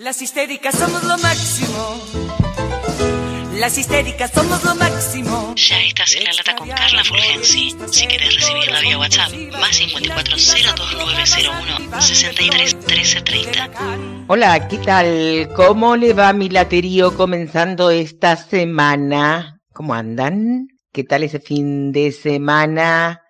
Las histéricas somos lo máximo. Las histéricas somos lo máximo. Ya estás en la lata con Carla Fulgensi. Si quieres recibirla vía WhatsApp, más 54 02901 63 1330. Hola, ¿qué tal? ¿Cómo le va mi laterío comenzando esta semana? ¿Cómo andan? ¿Qué tal ese fin de semana?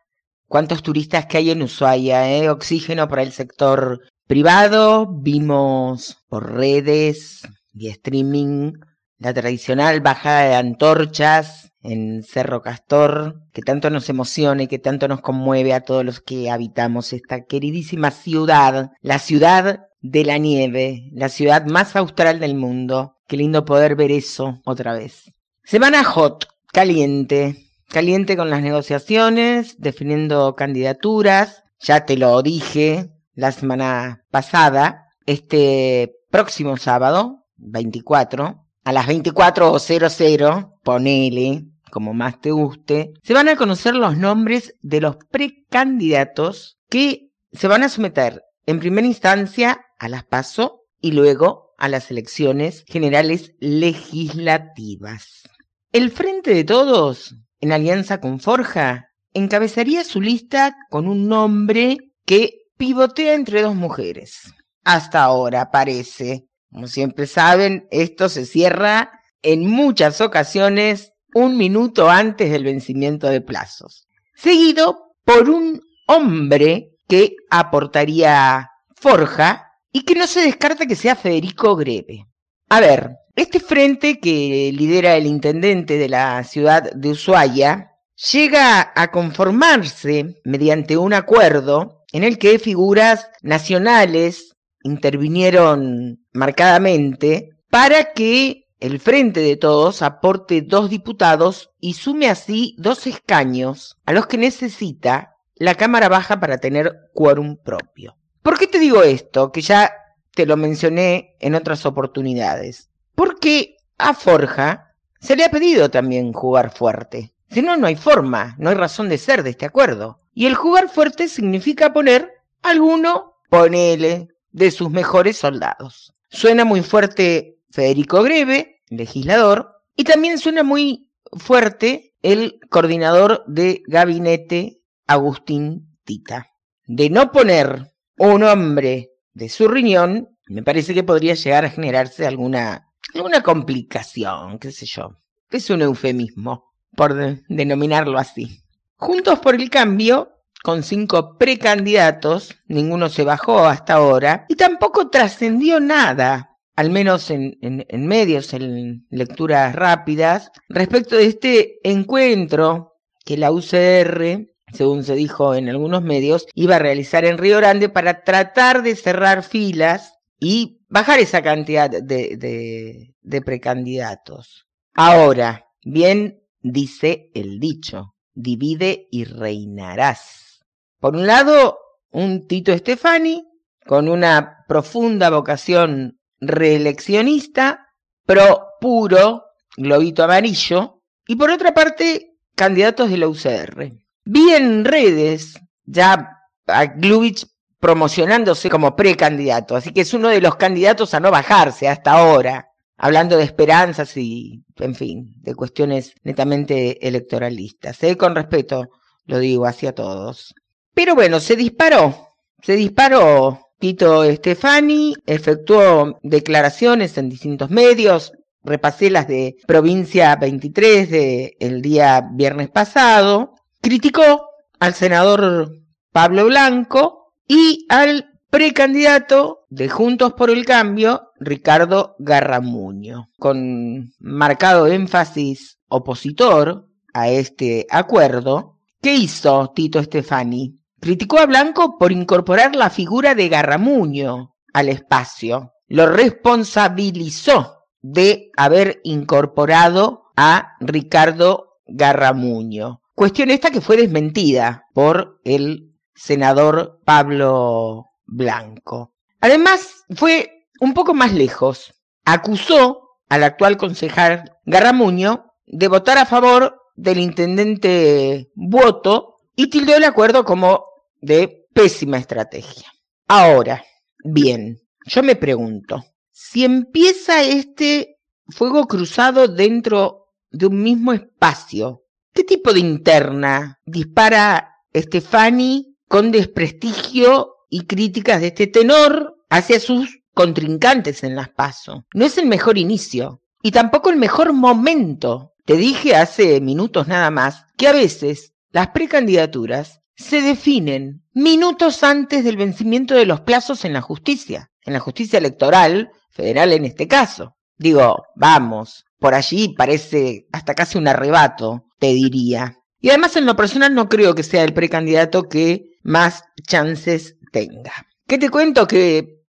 ¿Cuántos turistas que hay en Ushuaia? Eh? Oxígeno para el sector privado. Vimos por redes y streaming la tradicional bajada de antorchas en Cerro Castor, que tanto nos emociona y que tanto nos conmueve a todos los que habitamos esta queridísima ciudad, la ciudad de la nieve, la ciudad más austral del mundo. Qué lindo poder ver eso otra vez. Semana hot, caliente, caliente con las negociaciones, definiendo candidaturas. Ya te lo dije la semana pasada, este próximo sábado, 24, a las 24.00, ponele, como más te guste, se van a conocer los nombres de los precandidatos que se van a someter en primera instancia a las PASO y luego a las elecciones generales legislativas. El Frente de Todos, en alianza con Forja, encabezaría su lista con un nombre que pivotea entre dos mujeres. Hasta ahora parece. Como siempre saben, esto se cierra en muchas ocasiones un minuto antes del vencimiento de plazos. Seguido por un hombre que aportaría Forja y que no se descarta que sea Federico Greve. A ver, este frente que lidera el intendente de la ciudad de Ushuaia llega a conformarse mediante un acuerdo en el que figuras nacionales intervinieron marcadamente para que el Frente de Todos aporte dos diputados y sume así dos escaños a los que necesita la Cámara Baja para tener quórum propio. ¿Por qué te digo esto? Que ya te lo mencioné en otras oportunidades. Porque a Forja se le ha pedido también jugar fuerte. Si no, no hay forma, no hay razón de ser de este acuerdo. Y el jugar fuerte significa poner alguno, ponele, de sus mejores soldados. Suena muy fuerte Federico Greve, legislador, y también suena muy fuerte el coordinador de gabinete, Agustín Tita. De no poner un hombre de su riñón, me parece que podría llegar a generarse alguna, alguna complicación, qué sé yo. Es un eufemismo, por denominarlo así. Juntos por el cambio con cinco precandidatos, ninguno se bajó hasta ahora, y tampoco trascendió nada, al menos en, medios, en lecturas rápidas, respecto de este encuentro que la UCR, según se dijo en algunos medios, iba a realizar en Río Grande para tratar de cerrar filas y bajar esa cantidad de precandidatos. Ahora, bien dice el dicho, divide y reinarás. Por un lado, un Tito Stefani con una profunda vocación reeleccionista, pro puro, globito amarillo, y por otra parte, candidatos de la UCR. Vi en redes ya a Glubich promocionándose como precandidato, así que es uno de los candidatos a no bajarse hasta ahora, hablando de esperanzas y, en fin, de cuestiones netamente electoralistas. ¿eh? Con respeto lo digo hacia todos. Pero bueno, se disparó, se disparó. Tito Stefani efectuó declaraciones en distintos medios, repasé las de Provincia 23 del el día viernes pasado, criticó al senador Pablo Blanco y al precandidato de Juntos por el Cambio, Ricardo Garramuño, con marcado énfasis opositor a este acuerdo. ¿Qué hizo Tito Stefani? Criticó a Blanco por incorporar la figura de Garramuño al espacio. Lo responsabilizó de haber incorporado a Ricardo Garramuño. Cuestión esta que fue desmentida por el senador Pablo Blanco. Además, fue un poco más lejos. Acusó al actual concejal Garramuño de votar a favor del intendente Voto y tildó el acuerdo como de pésima estrategia. Ahora, bien, yo me pregunto, si empieza este fuego cruzado dentro de un mismo espacio, ¿qué tipo de interna dispara Stefani con desprestigio y críticas de este tenor hacia sus contrincantes en las PASO? No es el mejor inicio y tampoco el mejor momento. Te dije hace minutos nada más que a veces las precandidaturas se definen minutos antes del vencimiento de los plazos en la justicia, en la justicia electoral federal en este caso. Digo, vamos, por allí parece hasta casi un arrebato, te diría. Y además en lo personal no creo que sea el precandidato que más chances tenga. ¿Qué te cuento? Que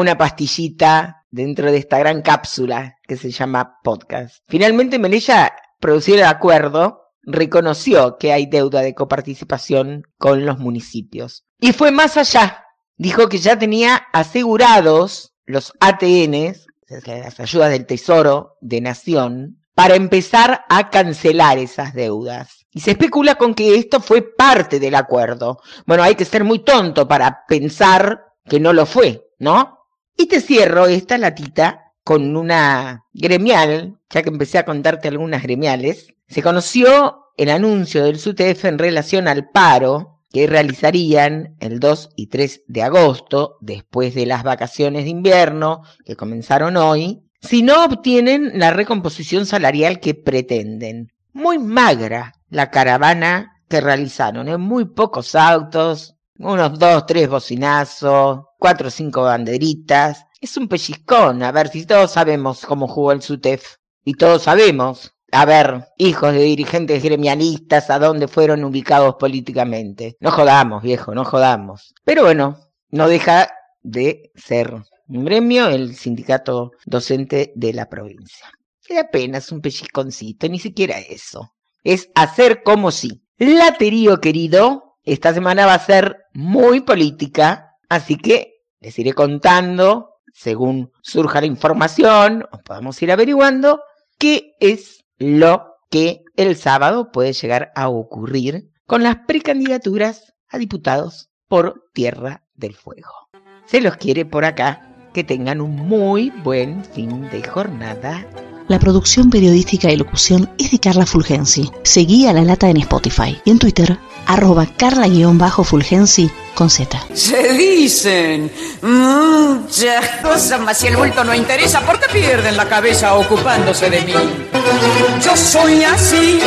una pastillita dentro de esta gran cápsula que se llama podcast. Finalmente Melella produció el acuerdo reconoció que hay deuda de coparticipación con los municipios. Y fue más allá. Dijo que ya tenía asegurados los ATNs, las ayudas del Tesoro de Nación, para empezar a cancelar esas deudas. Y se especula con que esto fue parte del acuerdo. Bueno, hay que ser muy tonto para pensar que no lo fue, ¿no? Y te cierro esta latita con una gremial, ya que empecé a contarte algunas gremiales, se conoció el anuncio del SUTEF en relación al paro que realizarían el 2 y 3 de agosto, después de las vacaciones de invierno que comenzaron hoy, si no obtienen la recomposición salarial que pretenden. Muy magra la caravana que realizaron, en muy pocos autos, unos dos, tres bocinazos, cuatro o cinco banderitas. Es un pellizcón, a ver si todos sabemos cómo jugó el SUTEF. Y todos sabemos a ver, hijos de dirigentes gremialistas, a dónde fueron ubicados políticamente. No jodamos, viejo, no jodamos. Pero bueno, no deja de ser un gremio el sindicato docente de la provincia. Es apenas un pellizconcito, ni siquiera eso. Es hacer como si. Laterío querido, esta semana va a ser muy política, así que les iré contando, según surja la información, o podamos ir averiguando, qué es lo que el sábado puede llegar a ocurrir con las precandidaturas a diputados por Tierra del Fuego. Se los quiere por acá. Que tengan un muy buen fin de jornada. La producción periodística y locución es de Carla Fulgensi. Seguí a La Lata en Spotify y en Twitter, arroba carla-fulgensi con Z. Se dicen muchas cosas, mas si el bulto no interesa, ¿por qué pierden la cabeza ocupándose de mí? Yo soy así